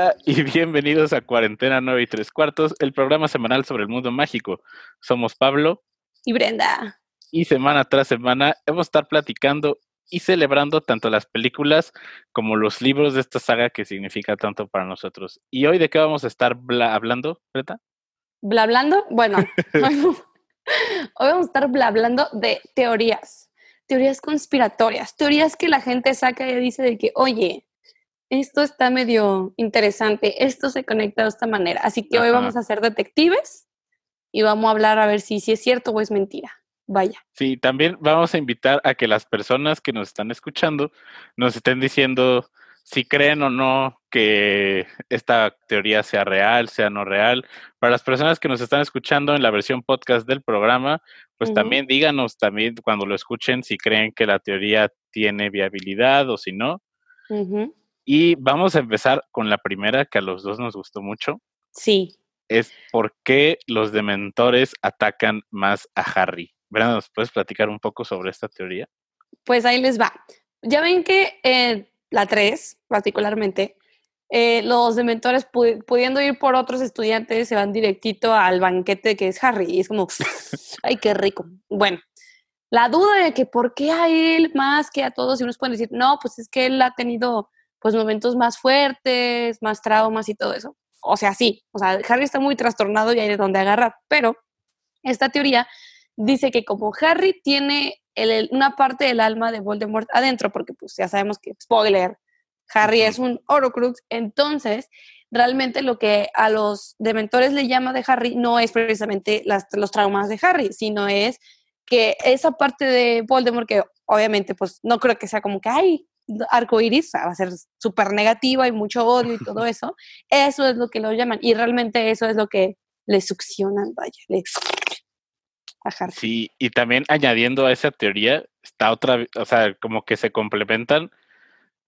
Hola y bienvenidos a Cuarentena 9 y 3 cuartos, el programa semanal sobre el mundo mágico. Somos Pablo y Brenda. Y semana tras semana hemos estar platicando y celebrando tanto las películas como los libros de esta saga que significa tanto para nosotros. ¿Y hoy de qué vamos a estar hablando, Brenda? ¿Bla hablando? Bueno, hoy vamos a estar hablando de teorías, teorías conspiratorias, teorías que la gente saca y dice de que, oye, esto está medio interesante, esto se conecta de esta manera. Así que hoy vamos a ser detectives y vamos a hablar a ver si, si es cierto o es mentira. Vaya. Sí, también vamos a invitar a que las personas que nos están escuchando nos estén diciendo si creen o no que esta teoría sea real, sea no real. Para las personas que nos están escuchando en la versión podcast del programa, pues también díganos también cuando lo escuchen si creen que la teoría tiene viabilidad o si no. Y vamos a empezar con la primera que a los dos nos gustó mucho. Sí. Es por qué los dementores atacan más a Harry. Brenda, ¿nos puedes platicar un poco sobre esta teoría? Pues ahí les va. Ya ven que la 3, particularmente, eh, los dementores pudiendo ir por otros estudiantes se van directito al banquete que es Harry. Y es como, ay, qué rico. Bueno, la duda de que por qué a él más que a todos, y unos pueden decir, no, pues es que él ha tenido pues momentos más fuertes, más traumas y todo eso. O sea, sí, o sea, Harry está muy trastornado y hay de dónde agarrar, pero esta teoría dice que como Harry tiene una parte del alma de Voldemort adentro, porque pues ya sabemos que, spoiler, Harry es un Horcrux, entonces realmente lo que a los dementores le llama de Harry no es precisamente los traumas de Harry, sino es que esa parte de Voldemort que obviamente pues no creo que sea como que, ay, arco iris, va a ser súper negativa y mucho odio y todo eso, eso es lo que lo llaman y realmente eso es lo que le succionan, vaya, le a Sí, y también añadiendo a esa teoría, está otra, o sea, como que se complementan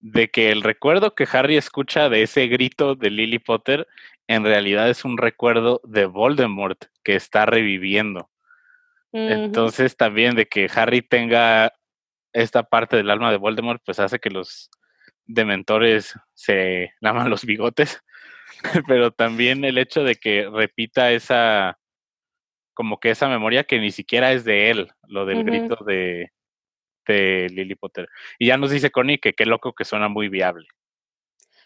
de que el recuerdo que Harry escucha de ese grito de Lily Potter en realidad es un recuerdo de Voldemort que está reviviendo. Entonces también de que Harry tenga esta parte del alma de Voldemort pues hace que los dementores se laman los bigotes, pero también el hecho de que repita esa, como que esa memoria que ni siquiera es de él, lo del grito de, de Lily Potter. Y ya nos dice Connie que qué loco que suena muy viable.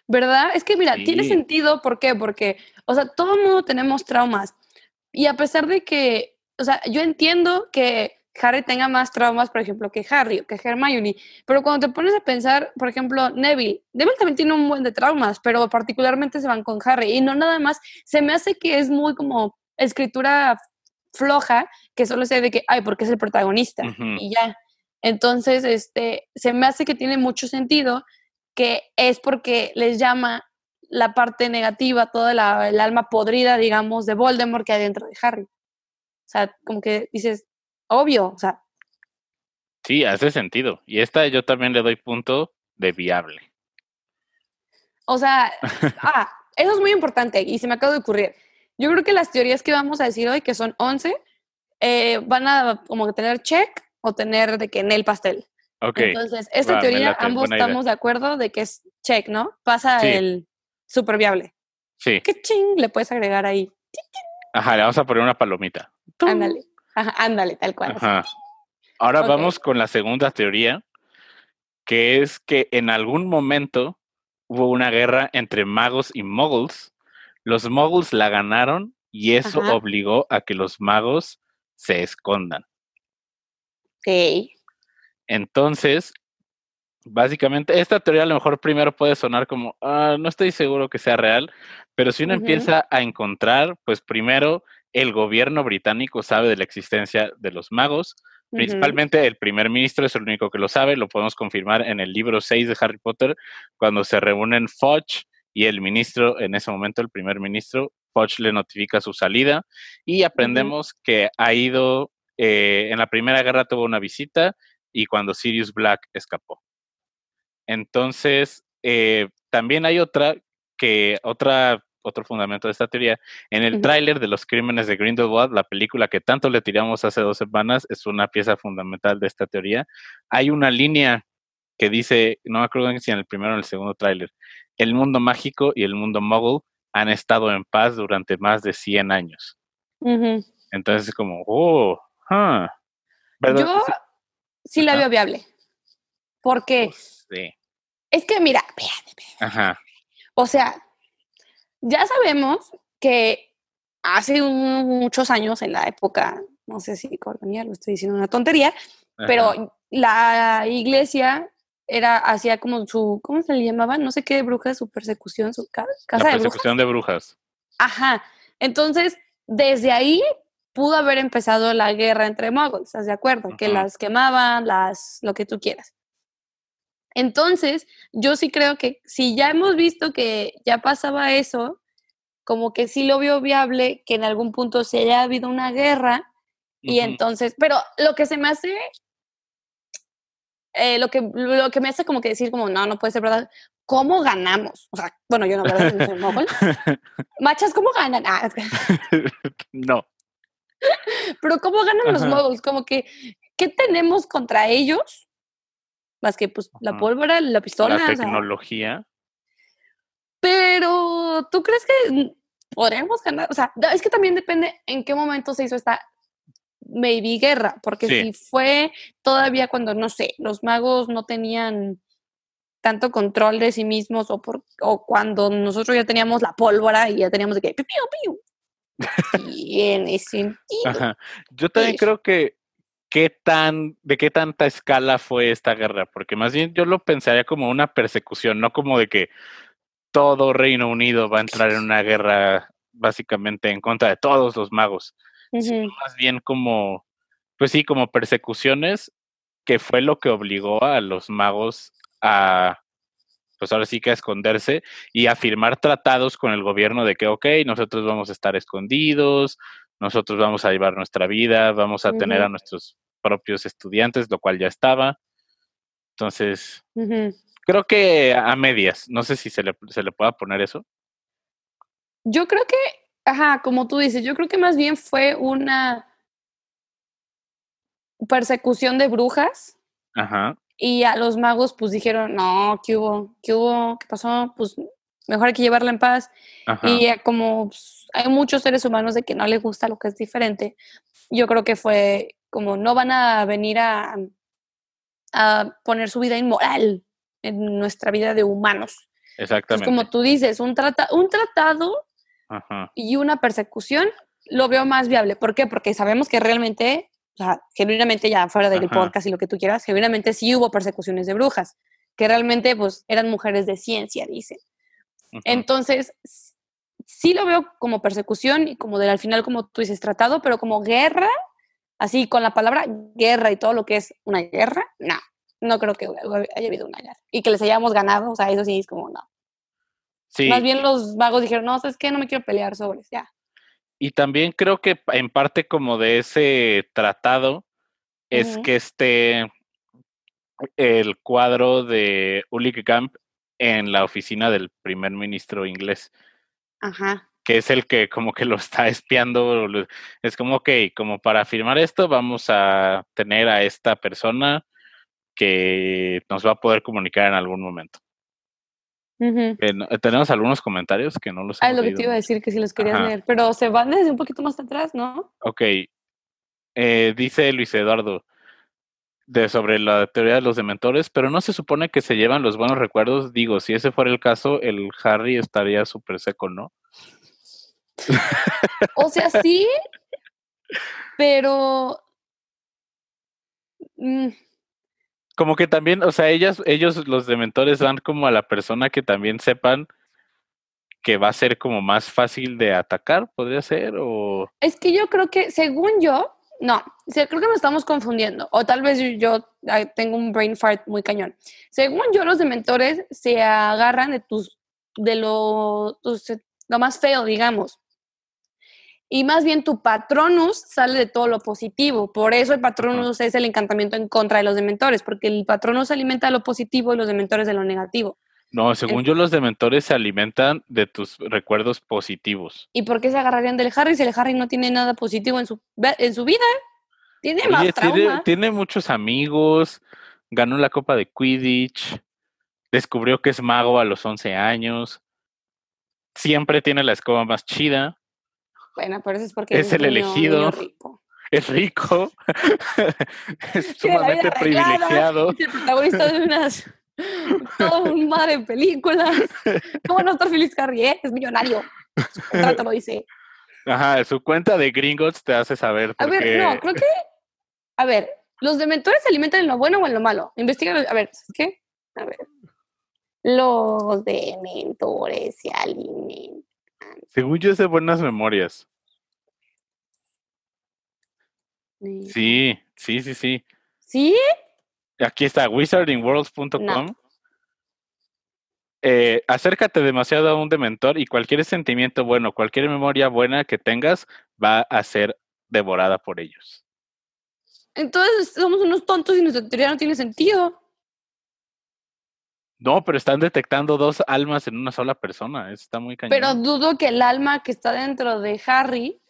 ¿Verdad? Es que mira, tiene sentido, ¿por qué? Porque, o sea, todo el mundo tenemos traumas. Y a pesar de que, o sea, yo entiendo que Harry tenga más traumas, por ejemplo, que Harry o que Hermione. Pero cuando te pones a pensar, por ejemplo, Neville, Neville también tiene un buen de traumas, pero particularmente se van con Harry. Y no nada más, se me hace que es muy como escritura floja, que solo se de que, ay, porque es el protagonista. Y ya. Entonces, este, se me hace que tiene mucho sentido que es porque les llama la parte negativa, toda la, el alma podrida, digamos, de Voldemort que hay dentro de Harry. O sea, como que dices, obvio, o sea. Sí, hace sentido. Y esta yo también le doy punto de viable. O sea, ah, eso es muy importante y se me acaba de ocurrir. Yo creo que las teorías que vamos a decir hoy, que son 11, eh, van a como tener check o tener de que en el pastel. Okay. Entonces, esta teoría, ambos estamos de acuerdo de que es check, ¿no? Pasa el super viable. Sí. ¿Qué ching le puedes agregar ahí? Ajá, le vamos a poner una palomita. Ándale ándale, tal cual. Ahora vamos con la segunda teoría, que es que en algún momento hubo una guerra entre magos y moguls. Los moguls la ganaron y eso obligó a que los magos se escondan. Ok. Entonces, básicamente, esta teoría a lo mejor primero puede sonar como, ah, no estoy seguro que sea real, pero si uno empieza a encontrar, pues primero el gobierno británico sabe de la existencia de los magos. Principalmente el primer ministro es el único que lo sabe, lo podemos confirmar en el libro 6 de Harry Potter, cuando se reúnen Fudge y el ministro, en ese momento el primer ministro, Fudge le notifica su salida y aprendemos que ha ido, eh, en la primera guerra tuvo una visita y cuando Sirius Black escapó. Entonces, eh, también hay otra que, otra otro fundamento de esta teoría. En el tráiler de los crímenes de Grindelwald, la película que tanto le tiramos hace dos semanas, es una pieza fundamental de esta teoría. Hay una línea que dice, no me acuerdo si en el primero o en el segundo tráiler, el mundo mágico y el mundo muggle han estado en paz durante más de 100 años. Entonces es como, oh, huh. Yo sí la veo viable. Porque pues, sí. es que, mira, Ajá. o sea, ya sabemos que hace muchos años, en la época, no sé si colonial, lo estoy diciendo una tontería, pero la iglesia era, hacía como su, ¿cómo se le llamaba? No sé qué de brujas, su persecución, su casa la persecución de brujas. Ajá. Entonces, desde ahí pudo haber empezado la guerra entre muggles, ¿estás de acuerdo? Que las quemaban, las, lo que tú quieras. Entonces, yo sí creo que si ya hemos visto que ya pasaba eso, como que sí lo veo viable que en algún punto se haya habido una guerra y entonces, pero lo que se me hace eh, lo, que, lo que me hace como que decir como, no, no puede ser verdad. ¿Cómo ganamos? O sea, bueno, yo no, ¿verdad? No soy mogol. Machas, ¿cómo ganan? Ah, no. Pero ¿cómo ganan los moguls? Como que, ¿qué tenemos contra ellos? Más que, pues, la pólvora, la pistola. La tecnología. pero, ¿tú crees que podríamos ganar? O sea, es que también depende en qué momento se hizo esta maybe guerra, porque si fue todavía cuando, no sé, los magos no tenían tanto control de sí mismos o, por, o cuando nosotros ya teníamos la pólvora y ya teníamos de que piu, piu, y en ese sentido. Yo también creo que qué tan, de qué tanta escala fue esta guerra, porque más bien yo lo pensaría como una persecución, no como de que todo Reino Unido va a entrar en una guerra básicamente en contra de todos los magos más bien como, pues sí, como persecuciones, que fue lo que obligó a los magos a, pues ahora sí que a esconderse y a firmar tratados con el gobierno de que, ok, nosotros vamos a estar escondidos, nosotros vamos a llevar nuestra vida, vamos a tener a nuestros propios estudiantes, lo cual ya estaba. Entonces, creo que a medias, no sé si se le, se le pueda poner eso. Yo creo que Ajá, como tú dices, yo creo que más bien fue una persecución de brujas. Ajá. Y a los magos pues dijeron, no, ¿qué hubo? ¿Qué hubo? ¿Qué pasó? Pues mejor hay que llevarla en paz. Y como pues, hay muchos seres humanos de que no les gusta lo que es diferente, yo creo que fue como no van a venir a, a poner su vida inmoral en nuestra vida de humanos. Exactamente. como tú dices, un, trata un tratado y una persecución lo veo más viable. ¿Por qué? Porque sabemos que realmente, o sea, genuinamente ya fuera del podcast y lo que tú quieras, genuinamente sí hubo persecuciones de brujas, que realmente pues eran mujeres de ciencia, dicen. Entonces, sí lo veo como persecución y como del al final, como tú dices, tratado, pero como guerra, así con la palabra guerra y todo lo que es una guerra, no, no creo que haya habido una guerra. Y que les hayamos ganado, o sea, eso sí es como no. Más bien los vagos dijeron, no, ¿sabes qué? No me quiero pelear sobre, ya. Y también creo que en parte como de ese tratado es que esté el cuadro de Ulrich Camp en la oficina del primer ministro inglés. Ajá. Que es el que como que lo está espiando. Es como, ok, como para firmar esto vamos a tener a esta persona que nos va a poder comunicar en algún momento. Eh, tenemos algunos comentarios que no los Ah, lo que te iba a decir, que si los querías leer, pero se van desde un poquito más atrás, ¿no? Ok. Eh, dice Luis Eduardo de, sobre la teoría de los dementores, pero no se supone que se llevan los buenos recuerdos. Digo, si ese fuera el caso, el Harry estaría súper seco, ¿no? o sea, sí, pero... Mm, como que también, o sea, ellas, ellos, los dementores, van como a la persona que también sepan que va a ser como más fácil de atacar, podría ser, o... Es que yo creo que, según yo, no, creo que nos estamos confundiendo, o tal vez yo, tengo un brain fart muy cañón. Según yo, los dementores se agarran de tus, de lo, lo más feo, digamos y más bien tu patronus sale de todo lo positivo. Por eso el patronus es el encantamiento en contra de los dementores, porque el patronus alimenta de lo positivo y los dementores de lo negativo. No, según yo los dementores se alimentan de tus recuerdos positivos. ¿Y por qué se agarrarían del Harry si el Harry no tiene nada positivo en su, en su vida? Tiene más trauma. Tiene, muchos amigos, ganó la Copa de Quidditch, descubrió que es mago a los 11 años, siempre tiene la escoba más chida. Bueno, pero eso es porque es el elegido. rico. Es rico, es sumamente privilegiado. Es el protagonista de unas todo un mar en películas. ¿Cómo no estar feliz, Harry? Eh? Es millonario. Su contrato lo dice. Ajá, su cuenta de Gringotts te hace saber. A ver, no, creo que. A ver, ¿los dementores se alimentan en lo bueno o en lo malo? Investiga. A ver, ¿qué? A ver. Los dementores se alimentan. Según yo, es de buenas memorias. Sí, sí, sí, sí. ¿Sí? Aquí está, wizardingworlds.com. Eh, acércate demasiado a un dementor y cualquier sentimiento bueno, cualquier memoria buena que tengas va a ser devorada por ellos. Entonces somos unos tontos y nuestra teoría no tiene sentido. No, pero están detectando dos almas en una sola persona. Eso está muy cañón. Pero dudo que el alma que está dentro de Harry,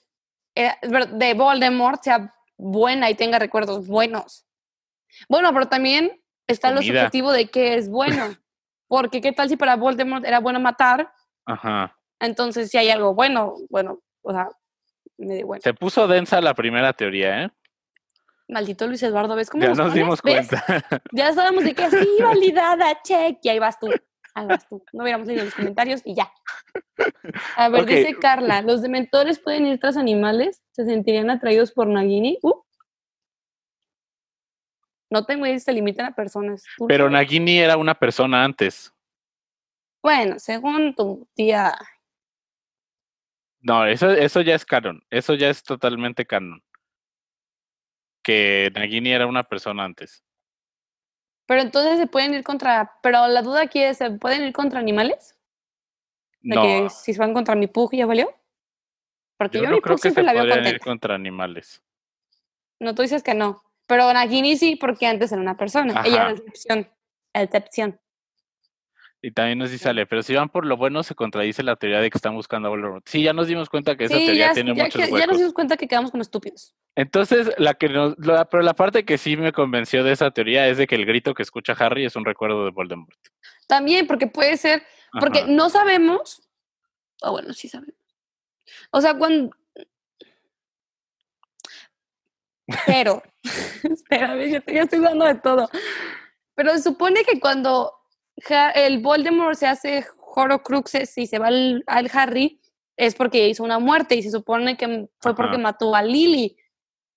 eh, de Voldemort, sea buena y tenga recuerdos buenos. Bueno, pero también está lo subjetivo de qué es bueno. Porque qué tal si para Voldemort era bueno matar. Ajá. Entonces, si hay algo bueno, bueno, o sea, bueno. Se puso densa la primera teoría, ¿eh? Maldito Luis Eduardo, ¿ves cómo Ya nos, dimos cuenta. Ya sabemos de que así validada, check, y ahí vas tú. Ahí vas tú. No hubiéramos leído los comentarios y ya. A ver, dice Carla, ¿los dementores pueden ir tras animales? ¿Se sentirían atraídos por Nagini? Uh. No tengo idea si se limitan a personas. Pero Nagini era una persona antes. Bueno, según tu tía. No, eso, eso ya es canon. Eso ya es totalmente canon. Que Nagini era una persona antes. Pero entonces se pueden ir contra. Pero la duda aquí es: ¿se pueden ir contra animales? De No, que si se van contra mi Pug ya valió. Porque yo, yo no mi creo Pug que se la veo podrían ir contra animales. No, tú dices que no. Pero Nagini sí, porque antes era una persona. Ella Ajá. es excepción. Excepción. Y también nos dice Ale, pero si van por lo bueno, se contradice la teoría de que están buscando a Voldemort. Sí, ya nos dimos cuenta que esa Sí, teoría ya, tiene ya muchos que- ya huecos. nos dimos cuenta que quedamos como estúpidos. Entonces, la que nos, la- pero la parte que sí me convenció de esa teoría es de que el grito que escucha Harry es un recuerdo de Voldemort. También, porque puede ser, porque Ajá. no sabemos, o bueno, sí sabemos. O sea, cuando... Pero, espérame, te- ya estoy dando de todo. Pero se supone que cuando el Voldemort se hace Horcruxes y se va al, al Harry, es porque hizo una muerte y se supone que fue porque mató a Lily.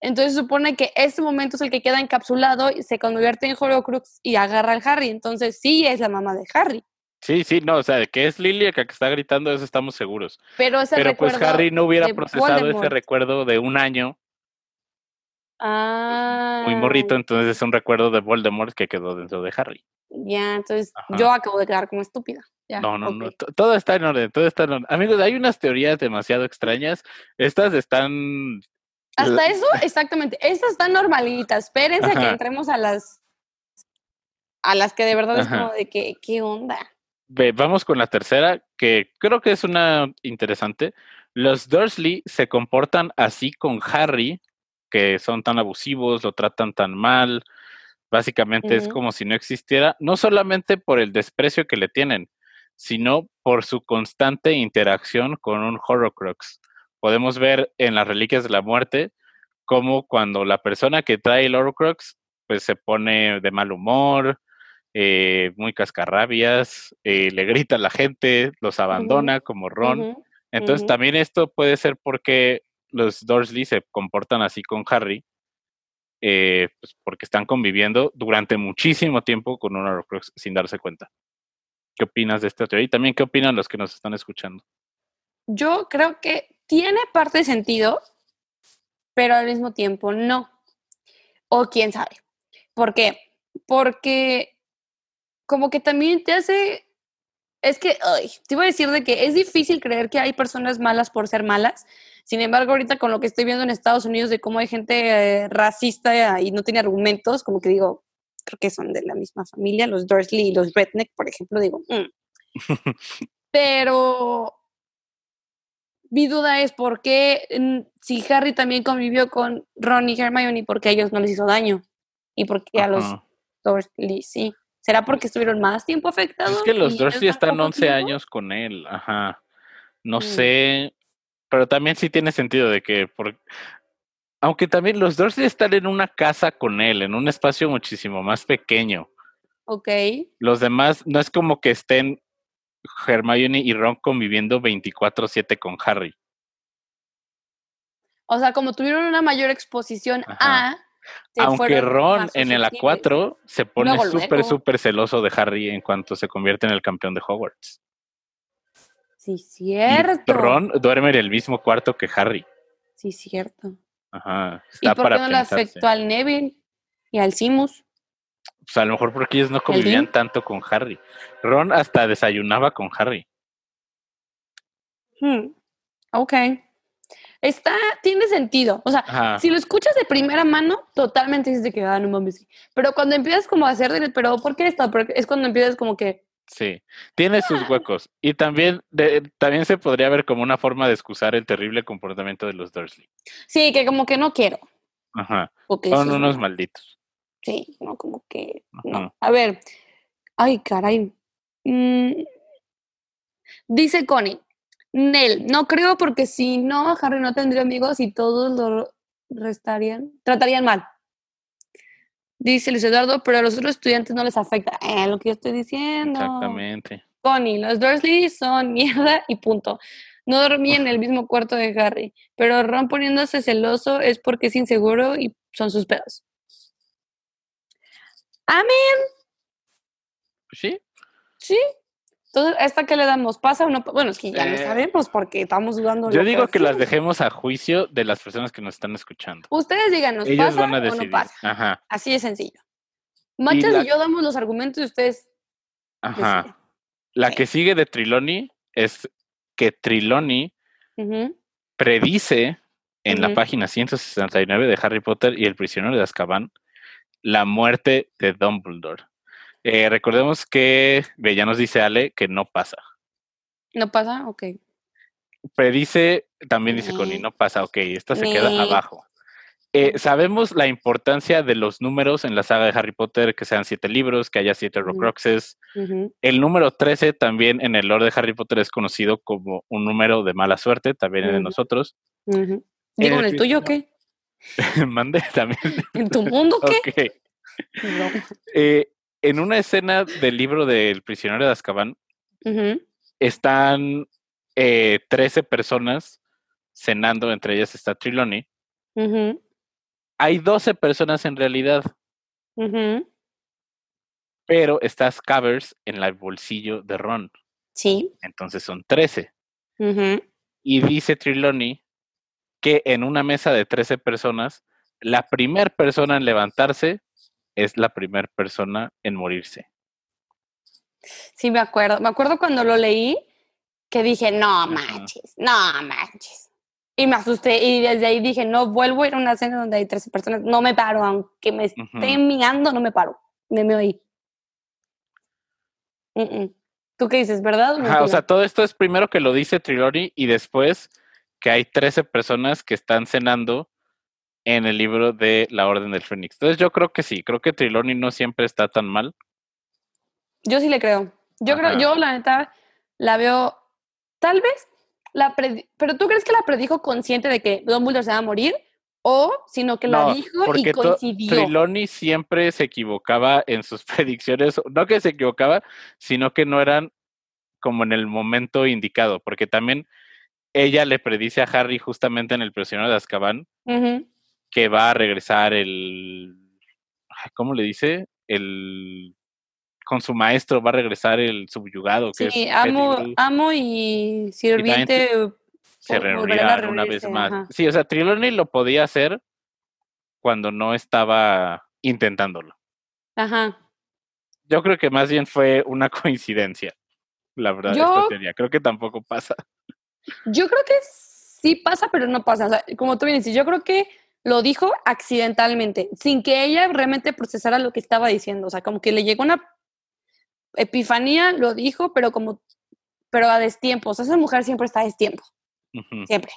Entonces se supone que ese momento es el que queda encapsulado y se convierte en Horcrux y agarra al Harry. Entonces sí es la mamá de Harry. Sí, sí, no, o sea, de que es Lily la que está gritando, eso estamos seguros. Pero ese Pero pues Harry no hubiera procesado ese recuerdo de un año, Ah. muy morrito, entonces es un recuerdo de Voldemort que quedó dentro de Harry. Ya, entonces Ajá. yo acabo de quedar como estúpida. Ya, No, no, no, todo está en orden, todo está en orden. Amigos, hay unas teorías demasiado extrañas. Estas están... Hasta eso, exactamente. Estas están normalitas. Espérense a que Ajá. entremos a las a las que de verdad es Ajá. como de que, ¿qué onda? Ve, vamos con la tercera, que creo que es una interesante. Los Dursley se comportan así con Harry, que son tan abusivos, lo tratan tan mal. Básicamente es como si no existiera, no solamente por el desprecio que le tienen, sino por su constante interacción con un Horrocrux. Podemos ver en las Reliquias de la Muerte cómo cuando la persona que trae el Horrocrux pues se pone de mal humor, eh, muy cascarrabias, eh, le grita a la gente, los abandona como Ron. Entonces también esto puede ser porque los Dursley se comportan así con Harry, eh, pues porque están conviviendo durante muchísimo tiempo con un Horcrux sin darse cuenta. ¿Qué opinas de esta teoría? Y también qué opinan los que nos están escuchando. Yo creo que tiene parte de sentido, pero al mismo tiempo no. O quién sabe. ¿Por qué? Porque como que también te hace... Es que, ay, te iba a decir de que es difícil creer que hay personas malas por ser malas. Sin embargo, ahorita con lo que estoy viendo en Estados Unidos de cómo hay gente eh, racista y no tiene argumentos, como que digo, creo que son de la misma familia, los Dursley y los Redneck, por ejemplo, digo, mm. pero mi duda es por qué, mm, si Harry también convivió con Ron y Hermione, ¿por qué a ellos no les hizo daño? Y por qué a los. Dursley, sí. ¿Será porque estuvieron más tiempo afectados? Es que los Dursley están poco 11 tiempo? años con él, ajá. No Mm. sé, pero también sí tiene sentido de que, por... aunque también los Dursley están en una casa con él, en un espacio muchísimo más pequeño. Ok. Los demás no es como que estén Hermione y Ron conviviendo 24/7 con Harry. O sea, como tuvieron una mayor exposición Ajá. a... Aunque Ron en el susceptibles. A4 se pone súper, súper celoso de Harry en cuanto se convierte en el campeón de Hogwarts. Sí, Y cierto. Ron duerme en el mismo cuarto que Harry. Sí, cierto. Ajá. ¿Y Está por para qué no le afectó al Neville y al Simus? Pues a lo mejor porque ellos no convivían tanto con Harry. Ron hasta desayunaba con Harry. Hmm, Ok. Está, tiene sentido. O sea, Ajá. si lo escuchas de primera mano, totalmente dices de que, ah, no mames. Pero cuando empiezas como a hacer, pero ¿por qué esto? Porque es cuando empiezas como que, Sí, tiene sus huecos. Y también, de- también se podría ver como una forma de excusar el terrible comportamiento de los Dursley. sí, que como que no quiero. Ajá. Porque Son unos malditos. Sí, no, como que, no. A ver, ay, caray. Mm, Dice Connie, Nel, no creo porque si no, Harry no tendría amigos y todos lo restarían, tratarían mal. Dice Luis Eduardo, pero a los otros estudiantes no les afecta. Eh, lo que yo estoy diciendo. Exactamente. Connie, los Dursley son mierda y punto. No dormí en el mismo cuarto de Harry, pero Ron poniéndose celoso es porque es inseguro y son sus pedos. Amén, Sí, sí. Entonces, ¿a esta qué le damos? ¿Pasa o no? Bueno, es que ya no Eh, sabemos porque estamos dudando. yo digo que las dejemos a juicio de las personas que nos están escuchando. Ustedes díganos, Ellos ¿pasa van a o no pasa? Ajá, Así de sencillo. Machas la- y yo damos los argumentos y ustedes ajá. deciden. La que sigue de Triloni es que Triloni predice en la Ujú. página 169 de Harry Potter y el prisionero de Azkaban la muerte de Dumbledore. Eh, recordemos que, ya nos dice Ale que no pasa. ¿No pasa? Ok. Predice, también dice Connie, Ni. no pasa, ok, esta se queda abajo. Eh, sabemos la importancia de los números en la saga de Harry Potter, que sean siete libros, que haya siete. Horcruxes. Ujú, El número 13 también en el lore de Harry Potter es conocido como un número de mala suerte, también en Ujú. nosotros. ujú. Digo, ¿en el tuyo o qué? Mande también. ¿En tu mundo qué? Ok. No. Eh, en una escena del libro del prisionero de Azkaban están eh, 13 personas cenando, entre ellas está Triloni. Hay 12 personas en realidad, pero está Scabbers en el bolsillo de Ron. Sí. Entonces son 13. ujú. Y dice Triloni que en una mesa de 13 personas, la primera persona en levantarse es la primera persona en morirse. Sí, me acuerdo. Me acuerdo cuando lo leí que dije, no manches, no manches. Y me asusté y desde ahí dije, no vuelvo a ir a una cena donde hay 13 personas. No me paro, aunque me esté Ujú. miando, no me paro. Me me oí. ¿Tú qué dices, verdad? o Ajá, o sea, todo esto es primero que lo dice Triloni y después que hay 13 personas que están cenando en el libro de la Orden del Fénix. Entonces yo creo que sí, creo que Triloni no siempre está tan mal. Yo sí le creo. Yo creo, yo la neta la veo, tal vez, la pero ¿tú crees que la predijo consciente de que Dumbledore se va a morir? ¿O sino que la No, dijo y coincidió? Triloni siempre se equivocaba en sus predicciones, no que se equivocaba, sino que no eran como en el momento indicado, porque también ella le predice a Harry justamente en el prisionero de Azkaban Ujú. Que va a regresar el ¿cómo le dice? El con su maestro va a regresar el subyugado, que Sí, es amo, Pettigrew, amo y sirviente. se volverán a reunirán una vez más. ajá. Sí, o sea, Triloni lo podía hacer cuando no estaba intentándolo. Ajá. Yo creo que más bien fue una coincidencia, la verdad, esta Yo- teoría. Creo que tampoco pasa. Yo creo que sí pasa, pero no pasa. O sea, como tú bien dices, yo creo que lo dijo accidentalmente, sin que ella realmente procesara lo que estaba diciendo. O sea, como que le llegó una epifanía, lo dijo, pero como, pero a destiempo. O sea, esa mujer siempre está a destiempo, Ujú. siempre.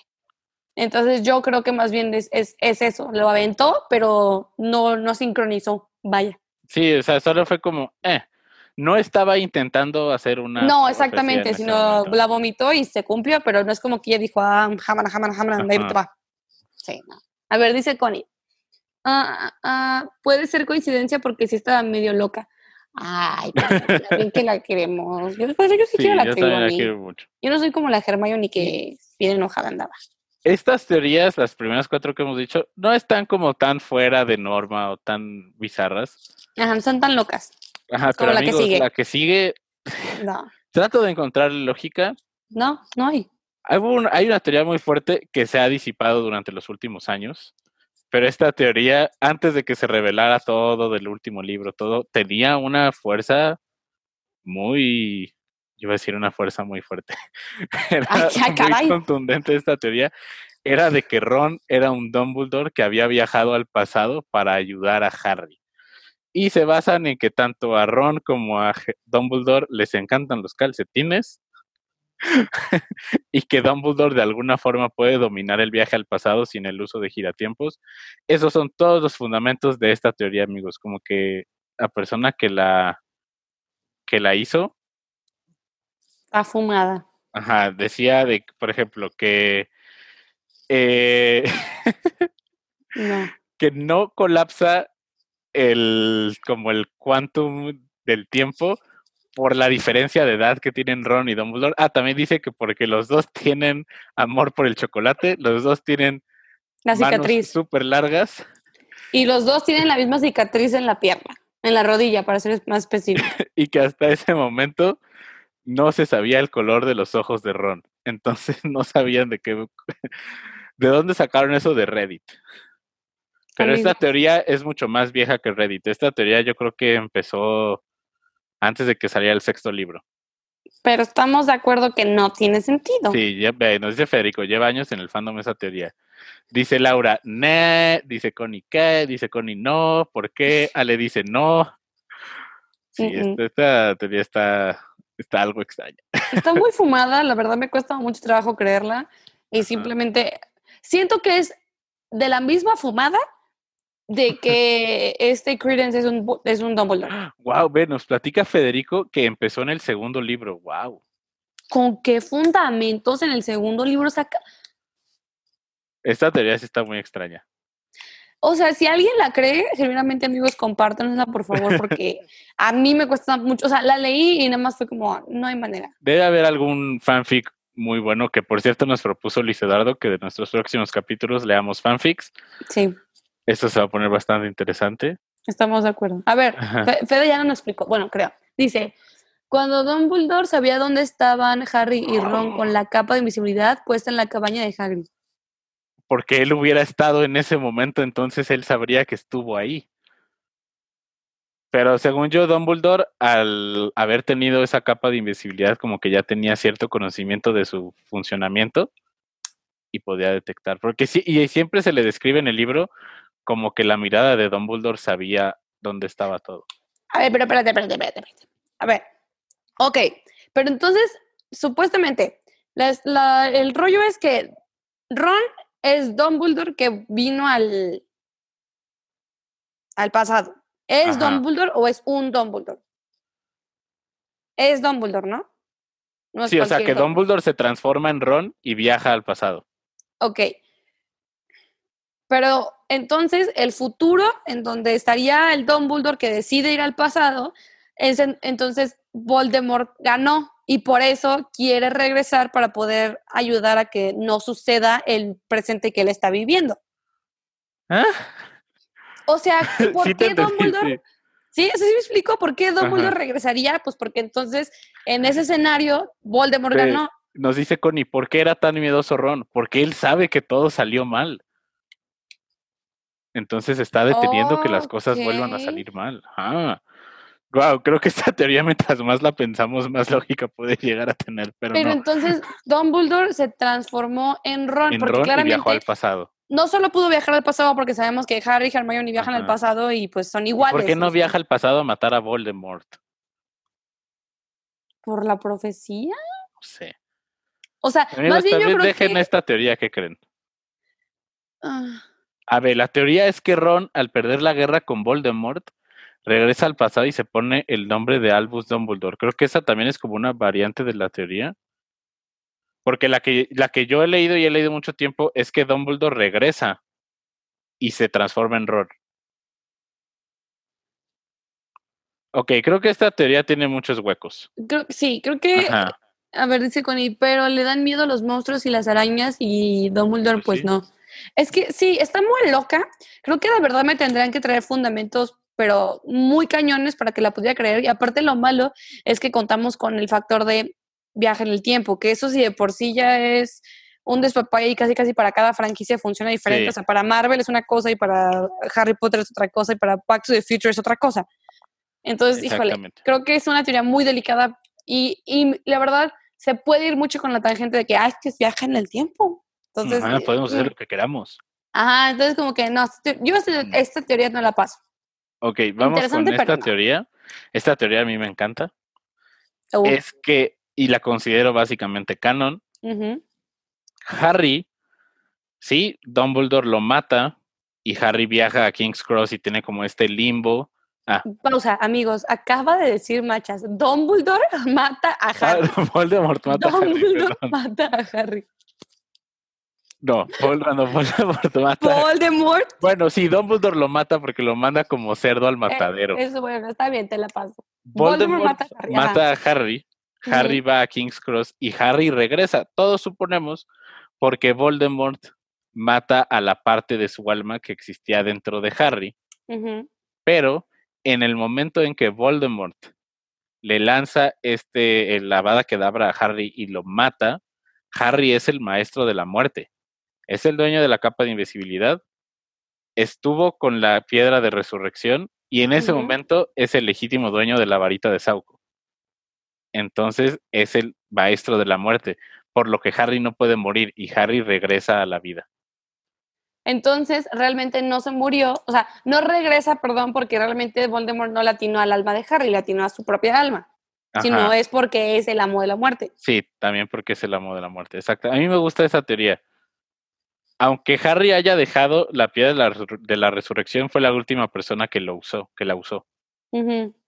Entonces yo creo que más bien es, es, es eso, lo aventó, pero no, no sincronizó, vaya. Sí, o sea, solo fue como, eh, no estaba intentando hacer una. No, exactamente, sino la vomitó y se cumplió, pero no es como que ella dijo, ah, jamana, jamana, jamana, ahí te va. Sí, no. A ver, dice Connie. Ah, ah, puede ser coincidencia porque sí estaba medio loca. Ay, bien que la queremos. Yo, pues, yo sí, quiero la, yo la quiero mucho. Yo no soy como la Hermione que bien enojada andaba. Estas teorías, las primeras cuatro que hemos dicho, no están como tan fuera de norma o tan bizarras. Ajá, no son tan locas. Ajá, como la que sigue. La que sigue. No. Trato de encontrar lógica. No, no hay. Hay, una teoría muy fuerte que se ha disipado durante los últimos años, pero esta teoría, antes de que se revelara todo del último libro, todo, tenía una fuerza muy, yo iba a decir una fuerza muy fuerte, era muy contundente esta teoría, era de que Ron era un Dumbledore que había viajado al pasado para ayudar a Harry. Y se basan en que tanto a Ron como a Dumbledore les encantan los calcetines y que Dumbledore de alguna forma puede dominar el viaje al pasado sin el uso de giratiempos. Esos son todos los fundamentos de esta teoría, amigos. Como que la persona que la que la hizo afumada. Ajá, decía de, por ejemplo, que eh, que no colapsa el como el quantum del tiempo por la diferencia de edad que tienen Ron y Dumbledore. Ah, también dice que porque los dos tienen amor por el chocolate, los dos tienen la cicatriz súper largas. Y los dos tienen la misma cicatriz en la pierna, en la rodilla, para ser más específico. y que hasta ese momento no se sabía el color de los ojos de Ron. Entonces no sabían de qué. ¿De dónde sacaron eso de Reddit? Pero esta teoría es mucho más vieja que Reddit. Esta teoría yo creo que empezó antes de que saliera el sexto libro. Pero estamos de acuerdo que no tiene sentido. Sí, ya, nos dice Federico, lleva años en el fandom esa teoría. Dice Laura, ne, dice Connie, ¿qué? Dice Connie, no, ¿por qué? Ale dice, no. Sí, esta, teoría está, está algo extraña. Está muy fumada, la verdad me cuesta mucho trabajo creerla. Y simplemente siento que es de la misma fumada de que este Credence es un, es un Dumbledore. Wow, ve, nos platica Federico que empezó en el segundo libro. Wow. ¿Con qué fundamentos en el segundo libro saca? Esta teoría sí está muy extraña. O sea, si alguien la cree, genuinamente amigos, compártanosla por favor, porque a mí me cuesta mucho. O sea, la leí y nada más fue como, no hay manera. Debe haber algún fanfic muy bueno que, por cierto, nos propuso Luis Eduardo que de nuestros próximos capítulos leamos fanfics. Sí. Esto se va a poner bastante interesante. Estamos de acuerdo. A ver, Fede ya no nos explicó. Bueno, creo. Dice, cuando Dumbledore sabía dónde estaban Harry y Ron con la capa de invisibilidad puesta en la cabaña de Hagrid. Porque él hubiera estado en ese momento, entonces él sabría que estuvo ahí. Pero según yo, Dumbledore, al haber tenido esa capa de invisibilidad, como que ya tenía cierto conocimiento de su funcionamiento y podía detectar. Porque sí, y siempre se le describe en el libro como que la mirada de Dumbledore sabía dónde estaba todo. A ver, pero espérate, espérate, espérate. espérate. A ver, ok, pero entonces, supuestamente, el rollo es que Ron es Dumbledore que vino al, al pasado. ¿Es Dumbledore o es un Dumbledore? Es Dumbledore, ¿no? no sí, o sea que Dumbledore se transforma en Ron y viaja al pasado. Ok, pero entonces el futuro, en donde estaría el Dumbledore que decide ir al pasado, es entonces Voldemort ganó y por eso quiere regresar para poder ayudar a que no suceda el presente que él está viviendo. ¿Ah? O sea, ¿por qué Dumbledore? Sí, eso sí me explico por qué Dumbledore regresaría, pues porque entonces en ese escenario Voldemort ganó. Nos dice Connie, ¿por qué era tan miedoso Ron? Porque él sabe que todo salió mal. Entonces está deteniendo que las cosas vuelvan a salir mal. Ah. Wow, creo que esta teoría, mientras más la pensamos, más lógica puede llegar a tener. Pero, pero entonces Dumbledore se transformó en Ron, porque claramente viajó al pasado. No solo pudo viajar al pasado porque sabemos que Harry y Hermione viajan al pasado y pues son iguales. ¿Por qué no viaja al pasado a matar a Voldemort? ¿Por la profecía? No sé. O sea, más bien yo creo dejen esta teoría, ¿qué creen? Ah. A ver, la teoría es que Ron, al perder la guerra con Voldemort, regresa al pasado y se pone el nombre de Albus Dumbledore. Creo que esa también es como una variante de la teoría. Porque la que, la que yo he leído y he leído mucho tiempo es que Dumbledore regresa y se transforma en Ron. Ok, creo que esta teoría tiene muchos huecos. Creo, sí, creo que, a ver, dice Connie, pero le dan miedo los monstruos y las arañas y Dumbledore pues, pues no. Es que sí, está muy loca. Creo que de verdad me tendrán que traer fundamentos, pero muy cañones para que la pudiera creer. Y aparte lo malo es que contamos con el factor de viaje en el tiempo, que eso sí de por sí ya es un despapay y casi casi para cada franquicia funciona diferente. O sea, para Marvel es una cosa y para Harry Potter es otra cosa y para Back to the Future es otra cosa. Entonces, híjole, creo que es una teoría muy delicada y, y, la verdad se puede ir mucho con la tangente de que, ah, es que viaja en el tiempo. Entonces, podemos hacer lo que queramos. Ajá, entonces como que no, yo esta teoría no la paso. Ok, vamos con esta teoría. Esta teoría a mí me encanta. Uh. Es que, y la considero básicamente canon, Harry, sí, Dumbledore lo mata y Harry viaja a King's Cross y tiene como este limbo Ah. Pausa, amigos. Acaba de decir Machas. Dumbledore mata a ah, Harry. Voldemort mata a Harry. mata a Harry. No, Voldemort, Voldemort mata. Voldemort. Bueno, sí, Dumbledore lo mata porque lo manda como cerdo al eh, matadero. eso, bueno, está bien, te la paso. Voldemort, mata a Harry. Mata a Harry. Harry va a King's Cross y Harry regresa. Todos suponemos porque Voldemort mata a la parte de su alma que existía dentro de Harry. Pero en el momento en que Voldemort le lanza este el lavada que dabra a Harry y lo mata, Harry es el maestro de la muerte. Es el dueño de la capa de invisibilidad. Estuvo con la piedra de resurrección y en ese momento es el legítimo dueño de la varita de Sauco. Entonces es el maestro de la muerte, por lo que Harry no puede morir y Harry regresa a la vida. Entonces, realmente no se murió, o sea, no regresa, perdón, porque realmente Voldemort no latinó al alma de Harry, latinó a su propia alma, sino es porque es el amo de la muerte. Sí, también porque es el amo de la muerte, exacto. A mí me gusta esa teoría. Aunque Harry haya dejado la piedra de la, resurrección, fue la última persona que lo usó, que la usó.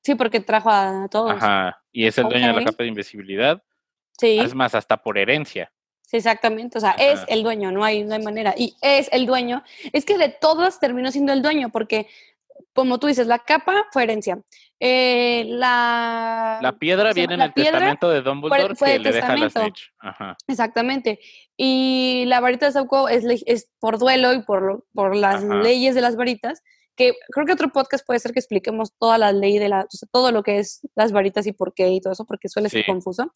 Sí, porque trajo a todos. Ajá, y es el dueño de la capa de invisibilidad. Sí. Es más, hasta por herencia. Sí, exactamente. O sea, es el dueño, no hay, no hay manera. Y es el dueño. Es que de todas terminó siendo el dueño, porque, como tú dices, la capa fue herencia. Eh, la, la piedra viene en el testamento de Dumbledore fue, que le deja la Snitch. Ajá. Exactamente. Y la varita de Sauco es, es por duelo y por, por las leyes de las varitas que creo que otro podcast puede ser que expliquemos toda la ley de la, todo lo que es las varitas y por qué y todo eso, porque suele ser confuso.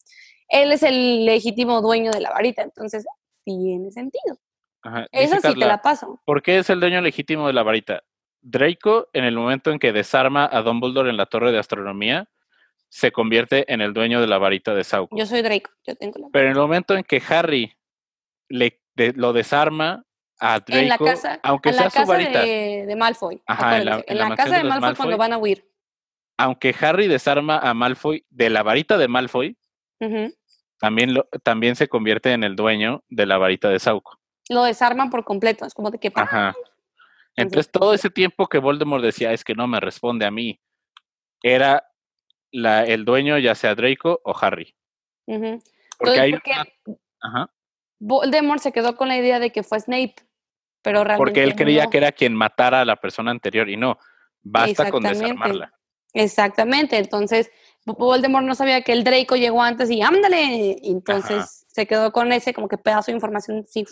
Él es el legítimo dueño de la varita, entonces tiene sentido. Ajá. Esa sí te la paso. ¿Por qué es el dueño legítimo de la varita? Draco, en el momento en que desarma a Dumbledore en la torre de astronomía, se convierte en el dueño de la varita de Sauco. Yo soy Draco, yo tengo la Pero en el momento en que Harry le, lo desarma en la casa, aunque sea su varita. De, Malfoy. en la, casa de, Malfoy, cuando van a huir. Aunque Harry desarma a Malfoy de la varita de Malfoy, también, lo, también se convierte en el dueño de la varita de Sauco. Lo desarman por completo, es como de que... Ajá. Entonces todo ese tiempo que Voldemort decía es que no me responde a mí, era la, el dueño ya sea Draco o Harry. Porque hay... Ajá. Voldemort se quedó con la idea de que fue Snape. Pero Porque él creía que era quien matara a la persona anterior y no, basta con desarmarla. Exactamente, entonces Voldemort no sabía que el Draco llegó antes y ándale, entonces se quedó con ese como que pedazo de información sí,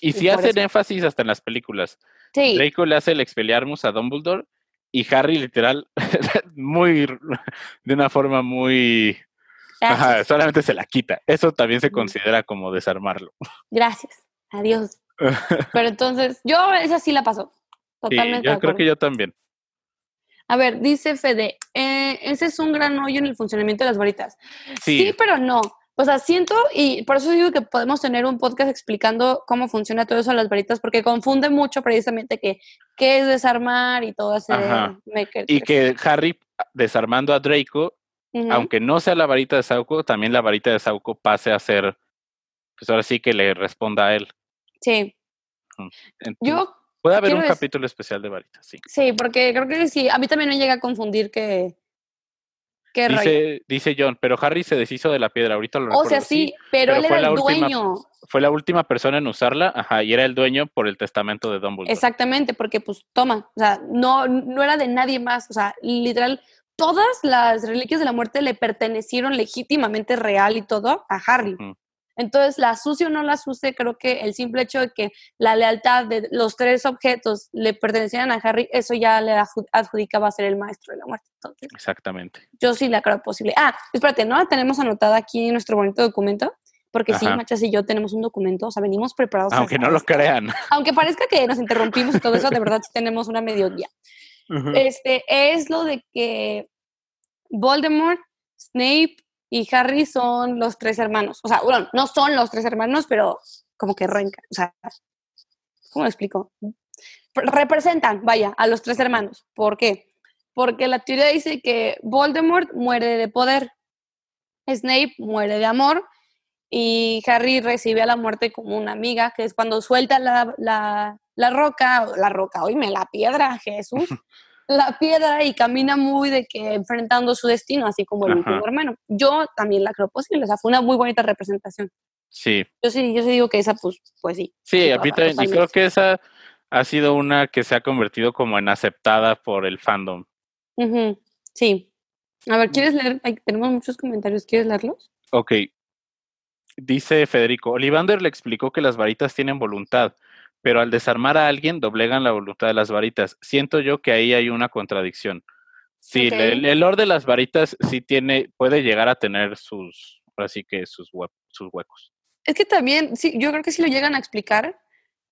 y si hacen énfasis hasta en las películas. Draco le hace el Expelliarmus a Dumbledore y Harry literal muy de una forma muy solamente se la quita. Eso también se considera como desarmarlo. Gracias. Adiós. Pero entonces, yo esa sí la paso. Totalmente. yo creo que yo también. A ver, dice Fede, eh, ese es un gran hoyo en el funcionamiento de las varitas. Sí. pero no. O sea, siento, y por eso digo que podemos tener un podcast explicando cómo funciona todo eso de las varitas, porque confunde mucho precisamente que qué es desarmar y todo ese Y que Harry desarmando a Draco, aunque no sea la varita de Sauco, también la varita de Sauco pase a ser, pues ahora sí que le responda a él. Sí. Yo Puede haber Quiero un capítulo especial de varitas, sí. Sí, porque creo que sí. A mí también me llega a confundir que. ¿Qué rollo? Dice, dice John, pero Harry se deshizo de la piedra, ahorita lo O recuerdo. sea, sí, pero, pero él era el última- dueño. Fue la última persona en usarla, ajá, y era el dueño por el testamento de Dumbledore. Exactamente, porque pues toma, o sea, no, no era de nadie más, o sea, literal, todas las reliquias de la muerte le pertenecieron legítimamente real y todo a Harry. Ujú. Entonces, la sucio o no la use, creo que el simple hecho de que la lealtad de los tres objetos le pertenecieran a Harry, eso ya le adju- adjudicaba a ser el maestro de la muerte. Entonces, Exactamente. yo sí la creo posible. Ah, espérate, ¿no? La tenemos anotada aquí en nuestro bonito documento. Porque sí. Machas y yo tenemos un documento, o sea, venimos preparados. Aunque no lo crean. Aunque parezca que nos interrumpimos y todo eso, de verdad sí tenemos una medio guía. Este, es lo de que Voldemort, Snape y Harry son los tres hermanos. O sea, bueno, no son los tres hermanos, pero como que renca. O sea, ¿cómo lo explico? Pre- Representan, vaya, a los tres hermanos. ¿Por qué? Porque la teoría dice que Voldemort muere de poder, Snape muere de amor y Harry recibe a la muerte como una amiga, que es cuando suelta la, la, la roca, la roca, oíme, la piedra, Jesús, la piedra y camina muy de que enfrentando su destino, así como el Ajá. último hermano. Yo también la creo posible, o sea, fue una muy bonita representación. Sí, Yo sí, yo sí digo que esa, pues, pues sí. sí, a mí también. Y creo que esa ha sido una que se ha convertido como en aceptada por el fandom. Ujú, Sí. A ver, ¿quieres leer? Ay, tenemos muchos comentarios, ¿quieres leerlos? Ok. Dice Federico, Olivander le explicó que las varitas tienen voluntad, pero al desarmar a alguien doblegan la voluntad de las varitas. Siento yo que ahí hay una contradicción. Sí, el, el de las varitas sí tiene, puede llegar a tener sus, así que sus, hue- sus huecos. Es que también, sí, yo creo que sí lo llegan a explicar,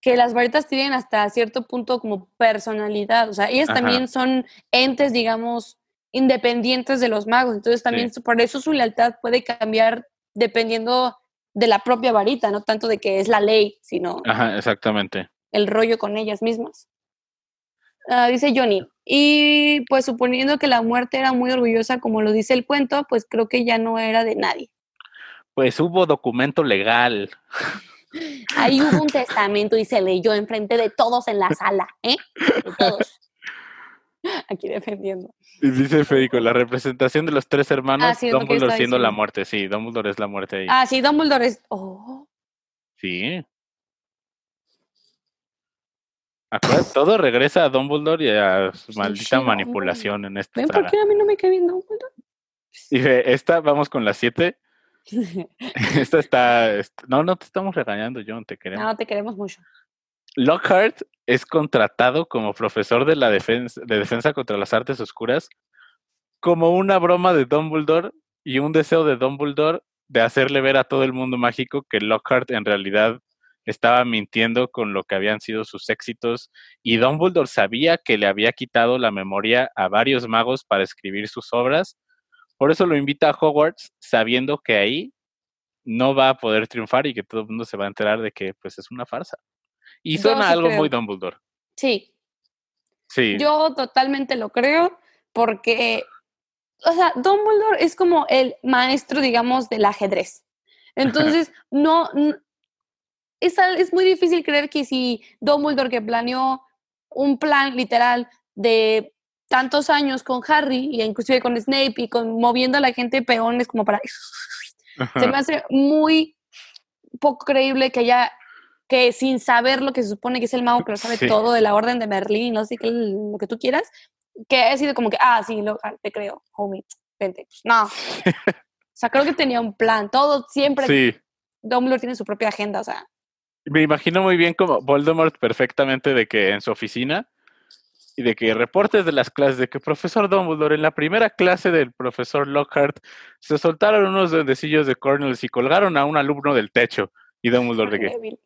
que las varitas tienen hasta cierto punto como personalidad, o sea, ellas Ajá. también son entes, digamos, independientes de los magos, entonces también por eso su lealtad puede cambiar dependiendo de la propia varita, no tanto de que es la ley, sino Ajá, exactamente. el rollo con ellas mismas. Ah, dice Johnny, y pues suponiendo que la muerte era muy orgullosa, como lo dice el cuento, pues creo que ya no era de nadie. Pues hubo documento legal. Ahí hubo un testamento y se leyó enfrente de todos en la sala, ¿eh? De todos. Aquí defendiendo. Dice Federico, la representación de los tres hermanos, Ah, sí, Dumbledore siendo la muerte. Sí, Dumbledore es la muerte ahí. Ah, sí, Dumbledore es. Oh, Sí. Acuérdate, todo regresa a Dumbledore y a su Sí, maldita sí, manipulación en esta ¿ven por qué a mí no me cae bien Dumbledore? Dice, esta, vamos con las siete. Esta está, est- No, no te estamos regañando, John, te queremos. No, te queremos mucho. Lockhart es contratado como profesor de la defensa, de defensa contra las artes oscuras como una broma de Dumbledore y un deseo de Dumbledore de hacerle ver a todo el mundo mágico que Lockhart en realidad estaba mintiendo con lo que habían sido sus éxitos y Dumbledore sabía que le había quitado la memoria a varios magos para escribir sus obras, por eso lo invita a Hogwarts sabiendo que ahí no va a poder triunfar y que todo el mundo se va a enterar de que pues es una farsa. Y Yo suena sí algo muy. Dumbledore. Sí, Sí. yo totalmente lo creo porque, o sea, Dumbledore es como el maestro, digamos, del ajedrez. Entonces, no, n- es, al- es muy difícil creer que si Dumbledore que planeó un plan literal de tantos años con Harry y inclusive con Snape y con moviendo a la gente peones como para se me hace muy poco creíble que haya que sin saber lo que se supone que es el mago que lo sabe Sí. todo de la orden de Merlín no sé qué lo que tú quieras que haya sido como que ah sí lo, te creo homie vente pues no o sea creo que tenía un plan todo siempre Sí. Dumbledore tiene su propia agenda o sea Me imagino muy bien como Voldemort perfectamente de que en su oficina y de que reportes de las clases de que profesor Dumbledore en la primera clase del profesor Lockhart se soltaron unos duendecillos de Cornels y colgaron a un alumno del techo y Dumbledore de débil.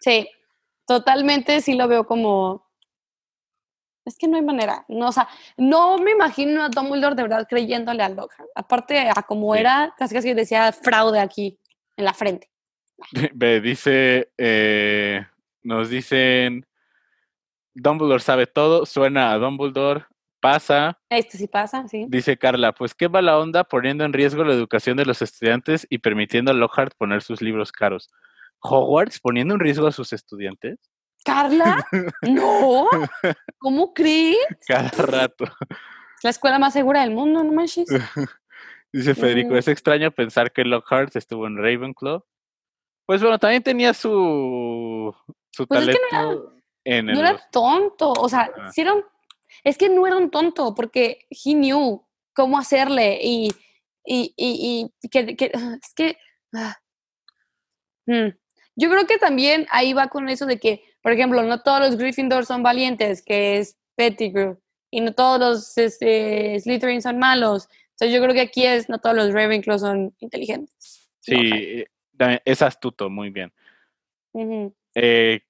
sí totalmente sí lo veo como es que no hay manera no o sea no me imagino a Dumbledore de verdad creyéndole a Lockhart aparte a como Sí. era casi casi decía fraude aquí en la frente Ve, dice, eh, nos dicen, Dumbledore sabe todo, suena a Dumbledore, pasa, Esto sí pasa, sí. dice Carla, pues qué va la onda poniendo en riesgo la educación de los estudiantes y permitiendo a Lockhart poner sus libros caros. ¿Hogwarts poniendo en riesgo a sus estudiantes? ¿Carla? No. ¿Cómo crees? Cada rato. Es la escuela más segura del mundo, no manches. Dice Federico, Mm. es extraño pensar que Lockhart estuvo en Ravenclaw. Pues bueno, también tenía su, su Pues es que talento en No era tonto, o sea, Ajá. sí era un- es que no era un tonto, porque he knew cómo hacerle y, y, y, y que, que- es que, ah. Mm. yo creo que también ahí va con eso de que, por ejemplo, no todos los Gryffindor son valientes, que es Pettigrew, y no todos los este, Slytherin son malos, entonces yo creo que aquí es, no todos los Ravenclaw son inteligentes. Sí, eh, también es astuto, muy bien. Ujú. Eh,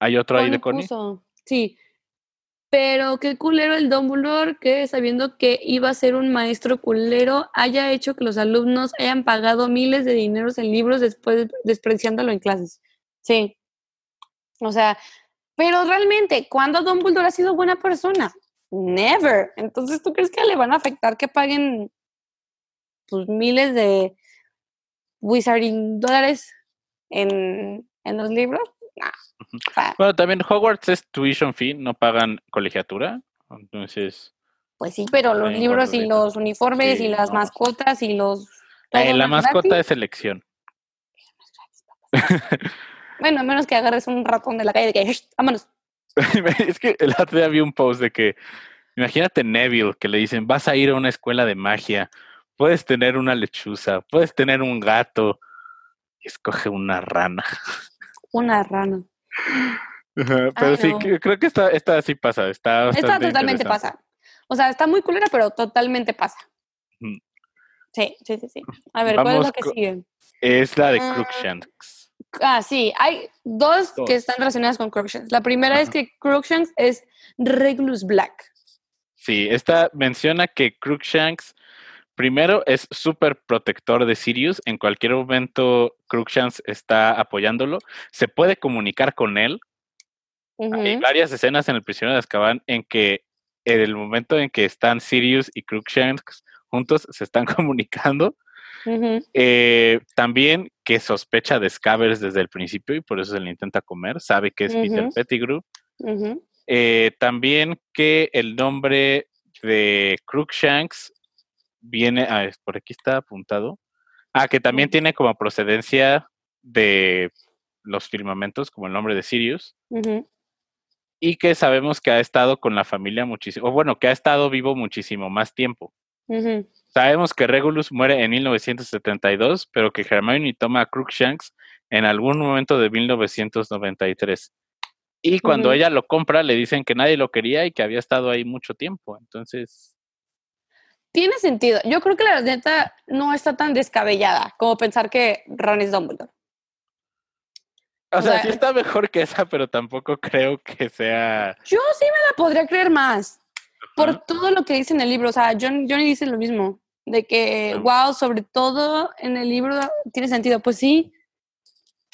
¿Hay otro ahí de Connie? puso, Sí. Pero qué culero el Dumbledore que sabiendo que iba a ser un maestro culero haya hecho que los alumnos hayan pagado miles de dineros en libros después despreciándolo en clases. Sí. O sea, pero realmente, ¿cuándo Dumbledore ha sido buena persona? Never. Entonces, ¿tú crees que le van a afectar que paguen pues miles de wizarding dólares en, en los libros? Nah. Sea, Bueno, también Hogwarts es tuition fee, no pagan colegiatura. Entonces, Pues sí, pero los libros y los uniformes Sí, y las no. mascotas y los... eh, la mascota gratis. es elección. Bueno, a menos que agarres un ratón de la calle de que, "Shh, vámonos. es que el otro día vi un post de que, imagínate Neville, que le dicen, vas a ir a una escuela de magia, puedes tener una lechuza, puedes tener un gato, y escoge una rana. Una rana. Ajá, Pero sí, no. creo que esta, esta sí pasa, está Esta totalmente pasa. O sea, está muy culera, pero totalmente pasa. Sí, sí, sí, sí. A ver, ¿cuál es la que sigue? Es la de Ah. Crookshanks. Ah, sí, hay dos, Dos. que están relacionadas con Crookshanks. La primera es que Crookshanks es Regulus Black. Sí, esta menciona que Crookshanks primero es súper protector de Sirius. En cualquier momento Crookshanks está apoyándolo. Se puede comunicar con él. Hay varias escenas en El prisionero de Azkaban en que en el momento en que están Sirius y Crookshanks juntos se están comunicando. Eh, también que sospecha de Scabbers desde el principio y por eso se le intenta comer. Sabe que es Peter. Pettigrew. Eh, también que el nombre de Crookshanks viene, ah, es- por aquí está apuntado. Ah, que también tiene como procedencia de los firmamentos, como el nombre de Sirius, y que sabemos que ha estado con la familia muchísimo, o bueno, que ha estado vivo muchísimo más tiempo. Sabemos que Regulus muere en 1972, pero que Hermione toma a Crookshanks en algún momento de 1993. Y cuando Ujú. ella lo compra, le dicen que nadie lo quería y que había estado ahí mucho tiempo. Entonces, Tiene sentido. Yo creo que la neta no está tan descabellada como pensar que Ron es Dumbledore. o, O sea, sea, sí está mejor que esa, pero tampoco creo que sea. Yo sí me la podría creer más por todo lo que dice en el libro. O sea, John, Johnny dice lo mismo, de que, wow, sobre todo en el libro tiene sentido. Pues sí,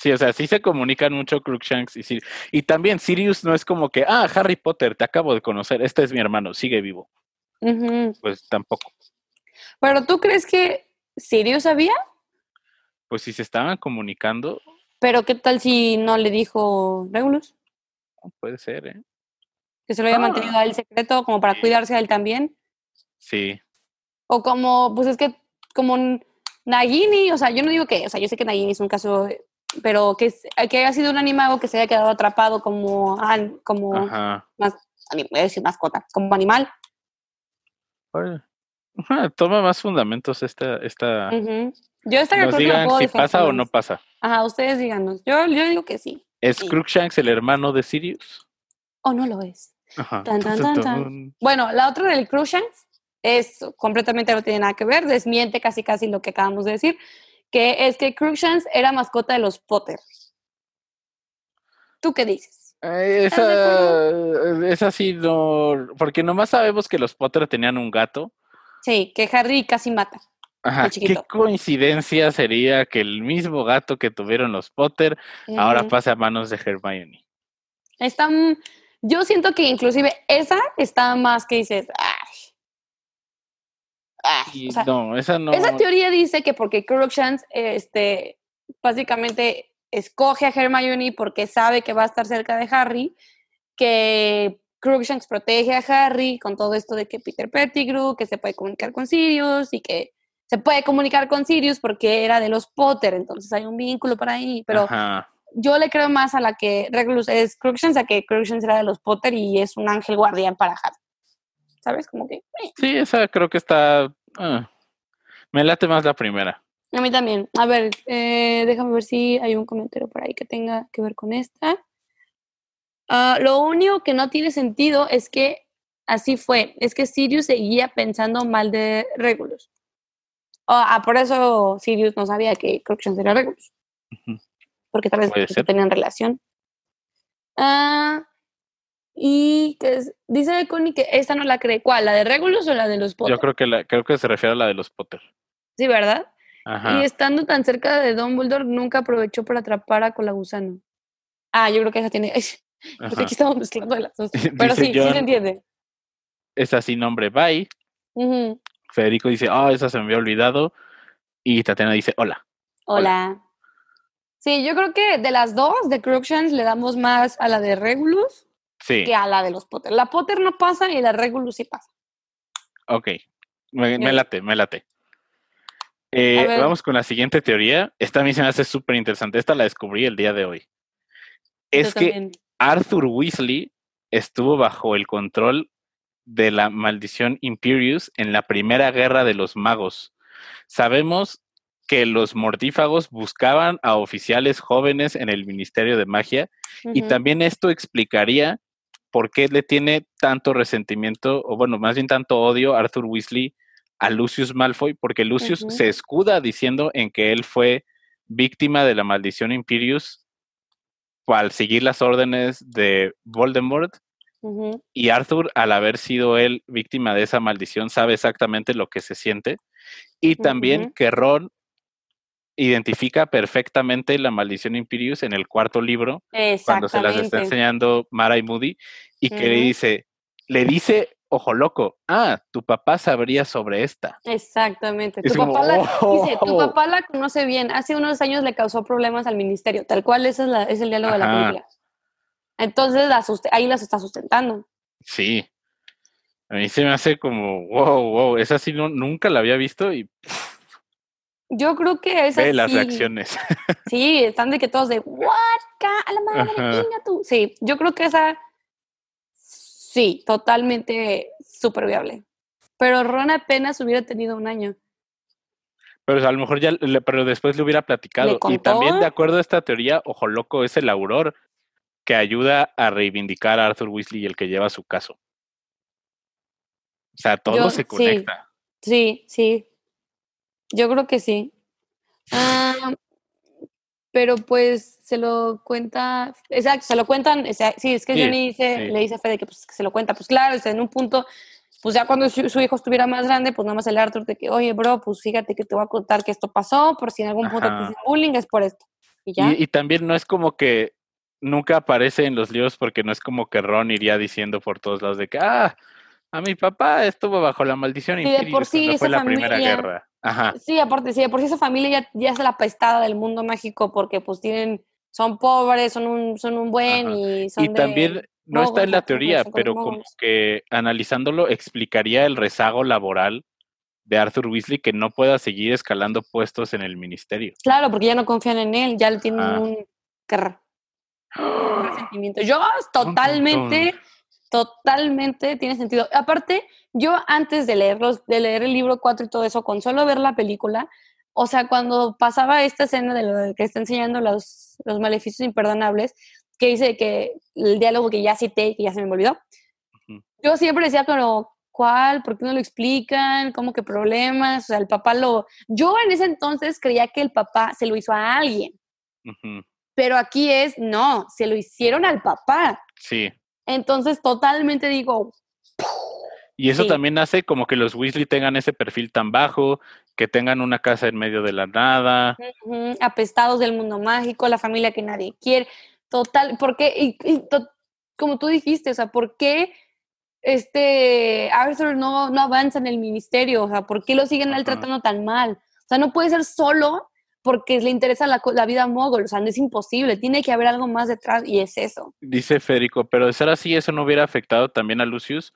Sí, o sea, sí se comunican mucho Crookshanks y Sirius. Y también Sirius no es como que, ah, Harry Potter, te acabo de conocer, este es mi hermano, sigue vivo. Pues tampoco. pero ¿tú crees que Sirius sabía? Pues si se estaban comunicando, Pero ¿qué tal si no le dijo Regulus? puede ser, ¿eh? Que se lo había Ah. mantenido a él secreto como para cuidarse a él también. Sí. O como, pues es que, como Nagini, o sea, yo no digo que, o sea, yo sé que Nagini es un caso, eh, pero que, que haya sido un animago que se haya quedado atrapado como, como, Ajá. a decir mascota, como animal. Ajá, Toma más fundamentos esta, esta. Ujú. Yo esta Nos digan si pasa o no pasa. Ajá, ustedes díganos. Yo, yo digo que sí. ¿Es Sí. Crookshanks el hermano de Sirius? O no lo es. Ajá. Tan, tan, tan. Bueno, la otra del Crookshanks es completamente no tiene nada que ver, desmiente casi casi lo que acabamos de decir, que es que Crookshanks era mascota de los Potter. ¿Tú qué dices? Eh, ¿Estás de Esa, esa sí no. Porque nomás sabemos que los Potter tenían un gato. Sí, que Harry casi mata. Ajá. Qué coincidencia sería que el mismo gato que tuvieron los Potter ahora pase a manos de Hermione. Está, yo siento que inclusive esa está más que dices, ay. Ay, Y o sea, no, esa no. Esa teoría dice que porque Crookshanks, este, básicamente escoge a Hermione porque sabe que va a estar cerca de Harry, que Crookshanks protege a Harry con todo esto de que Peter Pettigrew, que se puede comunicar con Sirius y que se puede comunicar con Sirius porque era de los Potter, entonces hay un vínculo por ahí, pero yo le creo más a la que Regulus es Crookshanks a que Crookshanks era de los Potter y es un ángel guardián para Harry. ¿Sabes? Como que... Eh. Sí, esa creo que está... Ah, me late más la primera. A mí también. A ver, eh, déjame ver si hay un comentario por ahí que tenga que ver con esta. Ah, lo único que no tiene sentido es que así fue. Es que Sirius seguía pensando mal de Regulus. ah, por eso Sirius no sabía que Crookshanks era Regulus. Porque tal vez tenían relación. Ah, y que dice Connie que esta no la cree. ¿Cuál? ¿La de Regulus o la de los Potter? Yo creo que, la, creo que se refiere a la de los Potter. Sí, ¿verdad? Y estando tan cerca de Dumbledore, nunca aprovechó para atrapar a Colagusano. Ah, yo creo que esa tiene. Creo que aquí estamos mezclando las dos. Pero sí, sí se entiende. Es así nombre, bye. Federico dice, oh, esa se me había olvidado. Y Tatiana dice, hola. Hola. Sí, yo creo que de las dos, de Crookshanks, le damos más a la de Regulus que a la de los Potter. La Potter no pasa y la Regulus sí pasa. Ok, me, me late, me late. Eh, vamos con la siguiente teoría. Esta a mí se me hace súper interesante. Esta la descubrí el día de hoy. Es que Arthur Weasley estuvo bajo el control de la maldición Imperius en la primera guerra de los magos. Sabemos que los mortífagos buscaban a oficiales jóvenes en el Ministerio de Magia y también esto explicaría por qué le tiene tanto resentimiento, o bueno, más bien tanto odio a Arthur Weasley a Lucius Malfoy, porque Lucius se escuda diciendo en que él fue víctima de la maldición Imperius al seguir las órdenes de Voldemort. Y Arthur, al haber sido él víctima de esa maldición, sabe exactamente lo que se siente. Y también que Ron identifica perfectamente la maldición Imperius en el cuarto libro, cuando se las está enseñando Mara y Moody, y que le dice, le dice ojo loco, ah, tu papá sabría sobre esta. Exactamente. Tu, papá, la, dice, tu oh". papá la conoce bien. Hace unos años le causó problemas al ministerio, tal cual ese es, la, es el diálogo de la película. Entonces ahí las está sustentando. Sí. A mí se me hace como, wow, wow, esa sí no, nunca la había visto y... Yo creo que esa Ve las reacciones. Sí, están de que todos de, what, a la madre, niña tú. Sí, yo creo que esa Sí, totalmente súper viable. Pero Ron apenas hubiera tenido un año. Pero a lo mejor ya, pero después le hubiera platicado. y también de acuerdo a esta teoría, Ojo Loco es el auror que ayuda a reivindicar a Arthur Weasley y el que lleva su caso. O sea, todo se conecta. Sí, sí, Yo creo que sí. Ah, pero pues se lo cuenta, exacto, se lo cuentan, sí, es que Johnny dice, le dice a Fede que, pues, que se lo cuenta, pues claro, en un punto, pues ya cuando su, hijo estuviera más grande, pues nada más el Arthur de que, oye, bro, pues fíjate que te voy a contar que esto pasó, por si en algún punto te bullying, es por esto. Y, ya. Y, también no es como que nunca aparece en los libros porque no es como que Ron iría diciendo por todos lados de que, ah, a mi papá estuvo bajo la maldición y por sí fue la primera guerra. Sí, aparte, sí, por sí esa familia ya, ya es la pestada del mundo mágico porque pues tienen, son pobres, son un, son un buen y son Y también, no está en la teoría, pero como que analizándolo explicaría el rezago laboral de Arthur Weasley que no pueda seguir escalando puestos en el ministerio. Claro, porque ya no confían en él, ya le tienen un, un resentimiento. Yo totalmente totalmente tiene sentido. Aparte, yo antes de leerlos, de leer el libro 4 y todo eso, con solo ver la película, o sea, cuando pasaba esta escena de lo que está enseñando los, los maleficios imperdonables, que dice que el diálogo que ya cité, que ya se me olvidó, yo siempre decía, pero, ¿cuál? ¿Por qué no lo explican? ¿Cómo que problemas? O sea, el papá lo... Yo en ese entonces creía que el papá se lo hizo a alguien. Pero aquí es, no, se lo hicieron al papá. Sí. Entonces, totalmente digo... Y eso también hace como que los Weasley tengan ese perfil tan bajo, que tengan una casa en medio de la nada. Apestados del mundo mágico, la familia que nadie quiere. Total, porque, y, como tú dijiste, o sea, ¿por qué este Arthur no, no avanza en el ministerio? O sea, ¿por qué lo siguen él tratando tan mal? O sea, no puede ser solo porque le interesa la, vida mogul, o sea, no es imposible, tiene que haber algo más detrás y es eso. Dice Federico, pero de ser así, eso no hubiera afectado también a Lucius.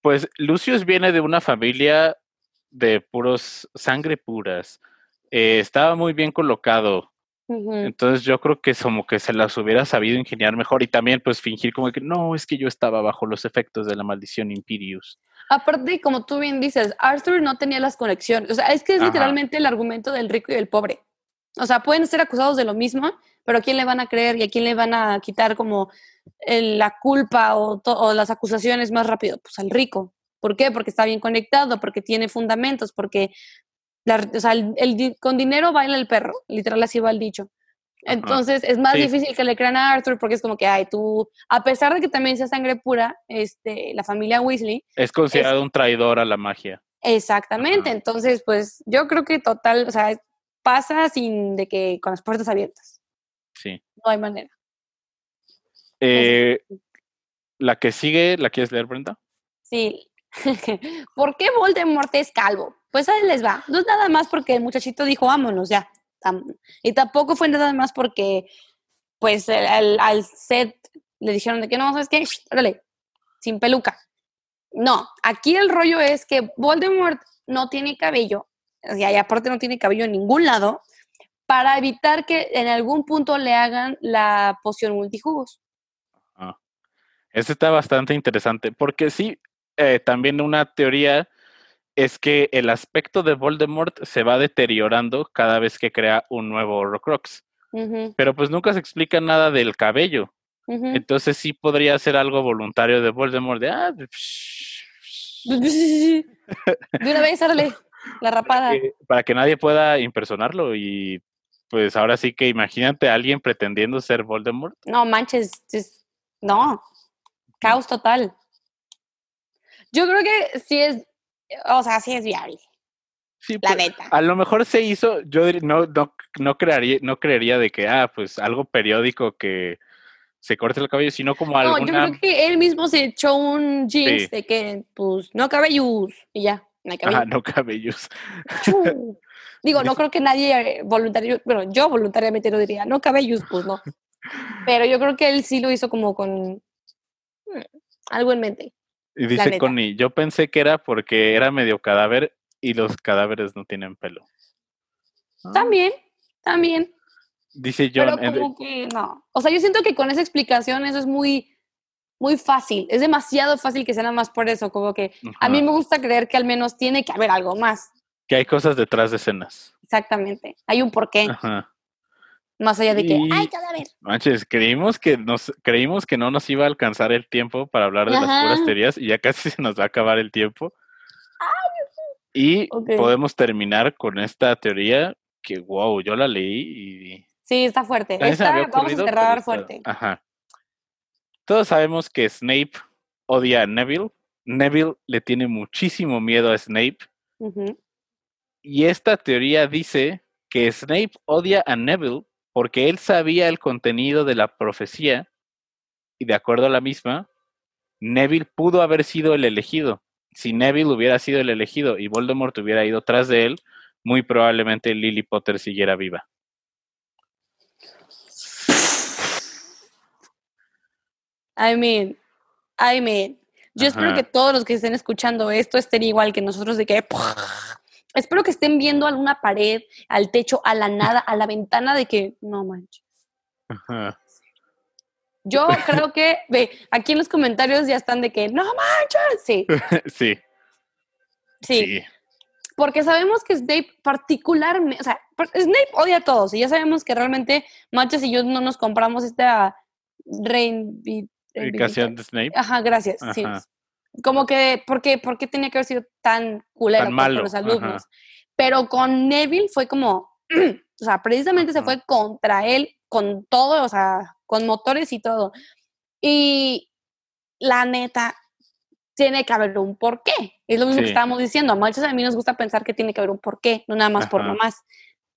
Pues Lucius viene de una familia de puros sangre puras. Eh, estaba muy bien colocado. Entonces yo creo que como que se las hubiera sabido ingeniar mejor y también pues fingir como que no, es que yo estaba bajo los efectos de la maldición Imperius. Aparte, como tú bien dices, Arthur no tenía las conexiones. O sea, es que es Ajá. literalmente el argumento del rico y del pobre. O sea, pueden ser acusados de lo mismo, pero ¿a quién le van a creer y a quién le van a quitar como el- la culpa o, to- o las acusaciones más rápido? Pues al rico. ¿Por qué? Porque está bien conectado, porque tiene fundamentos, porque la- o sea, el, el con dinero baila el perro, literal así va el dicho. Entonces es más Sí. difícil que le crean a Arthur porque es como que, ay, tú, a pesar de que también sea sangre pura, este, la familia Weasley, Es considerado un traidor a la magia. Exactamente, Ajá. entonces pues yo creo que total, o sea, pasa sin de que con las puertas abiertas, Sí. no hay manera. Eh, la que sigue, ¿la quieres leer, Brenda? Sí. ¿Por qué Voldemort es calvo? Pues ahí les va. No es nada más porque el muchachito dijo vámonos ya. Y tampoco fue nada más porque pues al, set le dijeron de que no, ¿sabes qué? Órale, sin peluca. No, aquí el rollo es que Voldemort no tiene cabello, y aparte no tiene cabello en ningún lado, para evitar que en algún punto le hagan la poción multijugos. Ese está bastante interesante, porque sí, eh, también una teoría es que el aspecto de Voldemort se va deteriorando cada vez que crea un nuevo Horcrux, Ujú, pero pues nunca se explica nada del cabello. Entonces sí podría ser algo voluntario de Voldemort de ah, de- una vez, árale, la rapada. que- para que nadie pueda impersonarlo y pues ahora sí que imagínate a alguien pretendiendo ser Voldemort. No manches, es- no, caos total. Yo creo que sí es, o sea, sí es viable, Sí, la pues, neta. a lo mejor se hizo, yo no, no, no crearía, no creería de que, ah, pues algo periódico que se corte el cabello, sino como No, yo creo que él mismo se echó un jeans Sí. de que, pues, no cabellos y ya, no hay cabello. ajá, no cabellos. Digo, no creo que nadie voluntario, bueno, yo voluntariamente lo diría, no cabellos, pues no. Pero yo creo que él sí lo hizo como con mm, algo en mente. Y dice. Connie, yo pensé que era porque era medio cadáver y los cadáveres no tienen pelo. Ah, También, también. Dice John, pero como que no. O sea, yo siento que con esa explicación eso es muy, muy fácil. Es demasiado fácil que sea nada más por eso. Como que a mí me gusta creer que al menos tiene que haber algo más. que hay cosas detrás de escenas. Exactamente. Hay un porqué. Ajá. Más allá de que, Y- ay, cadáver. Manches, creímos que nos creímos que no nos iba a alcanzar el tiempo para hablar de las puras teorías y ya casi se nos va a acabar el tiempo. Y podemos terminar con esta teoría que wow, yo la leí y Sí, está fuerte. Esta, vamos a cerrar está- fuerte. Ajá. Todos sabemos que Snape odia a Neville. Neville le tiene muchísimo miedo a Snape y esta teoría dice que Snape odia a Neville porque él sabía el contenido de la profecía y de acuerdo a la misma, Neville pudo haber sido el elegido. Si Neville hubiera sido el elegido y Voldemort hubiera ido tras de él, muy probablemente Lily Potter siguiera viva. I mean, I mean. Yo espero que todos los que estén escuchando esto estén igual que nosotros de que espero que estén viendo alguna pared, al techo, a la nada, a la ventana de que no manches. Ajá. Yo creo que, ve, aquí en los comentarios ya están de que no manches. Sí, Sí, sí, sí. Porque sabemos que Snape particularmente, o sea, Snape odia a todos y ya sabemos que realmente Manches y yo no nos compramos esta Ubicación de Snape. Ajá, gracias. Sí. Como que, ¿por qué, por qué tenía que haber sido tan culero Tan pues, con malo, los ajá. alumnos? Pero con Neville fue como, o sea, precisamente se fue contra él con todo, o sea, con motores y todo. Y la neta, tiene que haber un porqué. Es lo mismo que estábamos diciendo. A muchos a mí nos gusta pensar que tiene que haber un porqué, no nada más por Ajá. nomás.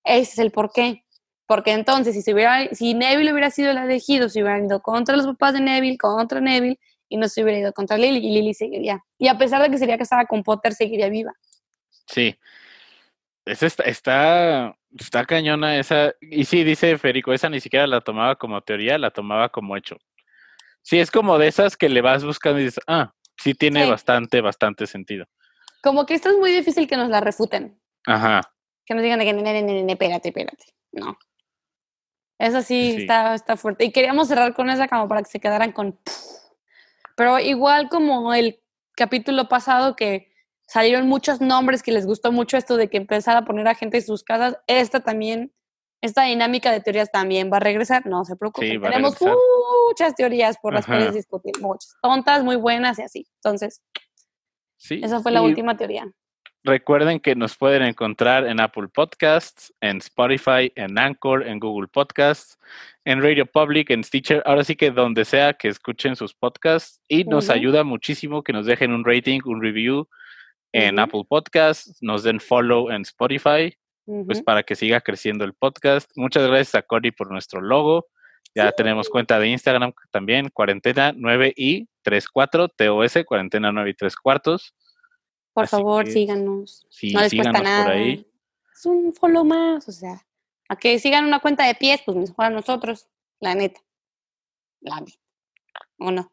Ese es el porqué. Porque entonces, si, se hubiera, si Neville hubiera sido el elegido, se hubieran ido contra los papás de Neville, contra Neville, y no se hubiera ido contra Lily, y Lily seguiría. Y a pesar de que sería casada con Potter, seguiría viva. Sí. esa está, está, está cañona esa. Y sí, dice Federico, esa ni siquiera la tomaba como teoría, la tomaba como hecho. Sí, es como de esas que le vas buscando y dices, ah, sí tiene Sí. bastante, bastante sentido. Como que esto es muy difícil que nos la refuten. Ajá. Que nos digan de que, "Ne, ne, ne, ne, espérate, espérate. No. Esa sí, Sí. Está, está fuerte. Y queríamos cerrar con esa como para que se quedaran con... Pero igual como el capítulo pasado que salieron muchos nombres que les gustó mucho esto de que empezara a poner a gente en sus casas, esta también, esta dinámica de teorías también va a regresar, no se preocupen. Sí, Tenemos muchas teorías por las Ajá. cuales discutir, muchas, tontas, muy buenas y así. Entonces, Sí. esa fue la última teoría. Recuerden que nos pueden encontrar en Apple Podcasts, en Spotify, en Anchor, en Google Podcasts, en Radio Public, en Stitcher. Ahora sí que donde sea que escuchen sus podcasts. Y nos ayuda muchísimo que nos dejen un rating, un review en. Apple Podcasts, nos den follow en Spotify, pues para que siga creciendo el podcast. Muchas gracias a Cory por nuestro logo. Ya tenemos cuenta de Instagram también, cuarentena 9 y 34, TOS, cuarentena 9 y 3 cuartos. Por así favor, que síganos. Sí, no les cuesta nada. por ahí. Es un follow más, o sea, a que sigan una cuenta de pies, pues mejor a nosotros, la neta. La neta. ¿O no?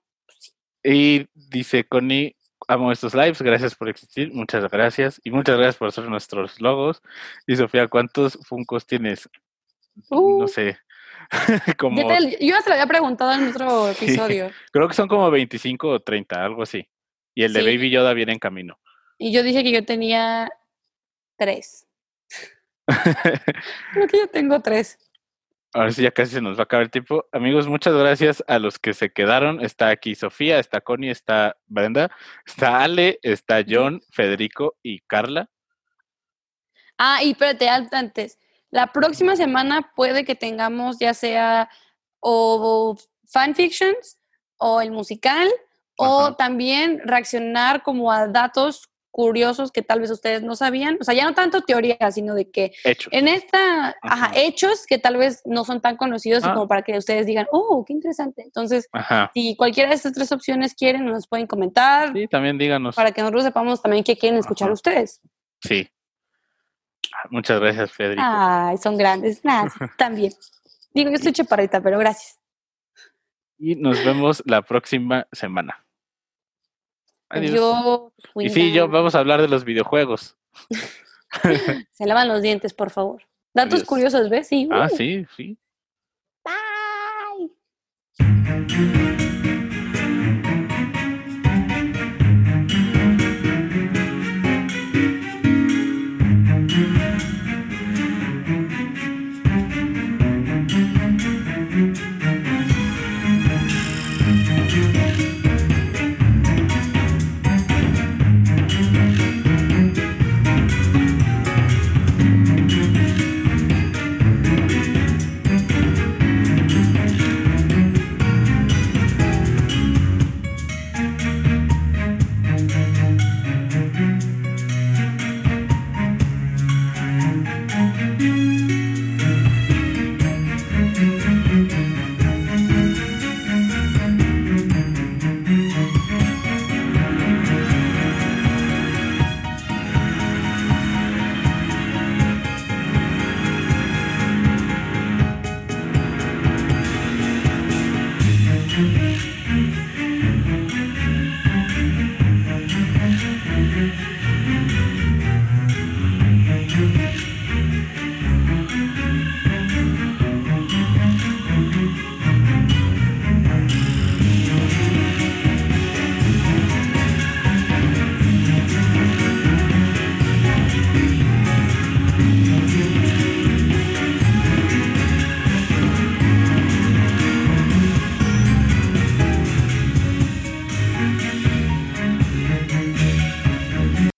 Y dice Connie, amo estos lives, gracias por existir, muchas gracias. Y muchas gracias por hacer nuestros logos. Y Sofía, ¿cuántos Funcos tienes? no Uh. sé. como, Yo, te- yo te lo había preguntado en otro Sí. episodio. creo que son como 25 o 30, algo así. Y el de Sí. Baby Yoda viene en camino. Y yo dije que yo tenía tres. Creo que yo tengo tres. Ahora sí, ya casi se nos va a acabar el tiempo. Amigos, muchas gracias a los que se quedaron. Está aquí Sofía, está Connie, está Brenda, está Ale, está John, Federico y Carla. Ah, y espérate, an- antes. La próxima semana puede que tengamos ya sea o fanfictions o el musical o también reaccionar como a datos curiosos que tal vez ustedes no sabían. O sea, ya no tanto teoría, sino de que Hechos. en esta, ajá, Ajá. hechos que tal vez no son tan conocidos y Ah. como para que ustedes digan, oh, qué interesante. Entonces, Ajá. si cualquiera de estas tres opciones quieren, nos pueden comentar Sí, también díganos. para que nosotros sepamos también qué quieren escuchar ustedes. Sí. Ah, Muchas gracias, Federico. Ay, son grandes. Nada, también. Digo, yo estoy chaparrita, pero gracias. Y nos vemos la próxima semana. Adiós. Yo, y sí, yo vamos a hablar de los videojuegos. Se lavan los dientes, por favor. Datos Adiós. curiosos, ¿ves? Sí. Ah, uh. sí, sí. Bye.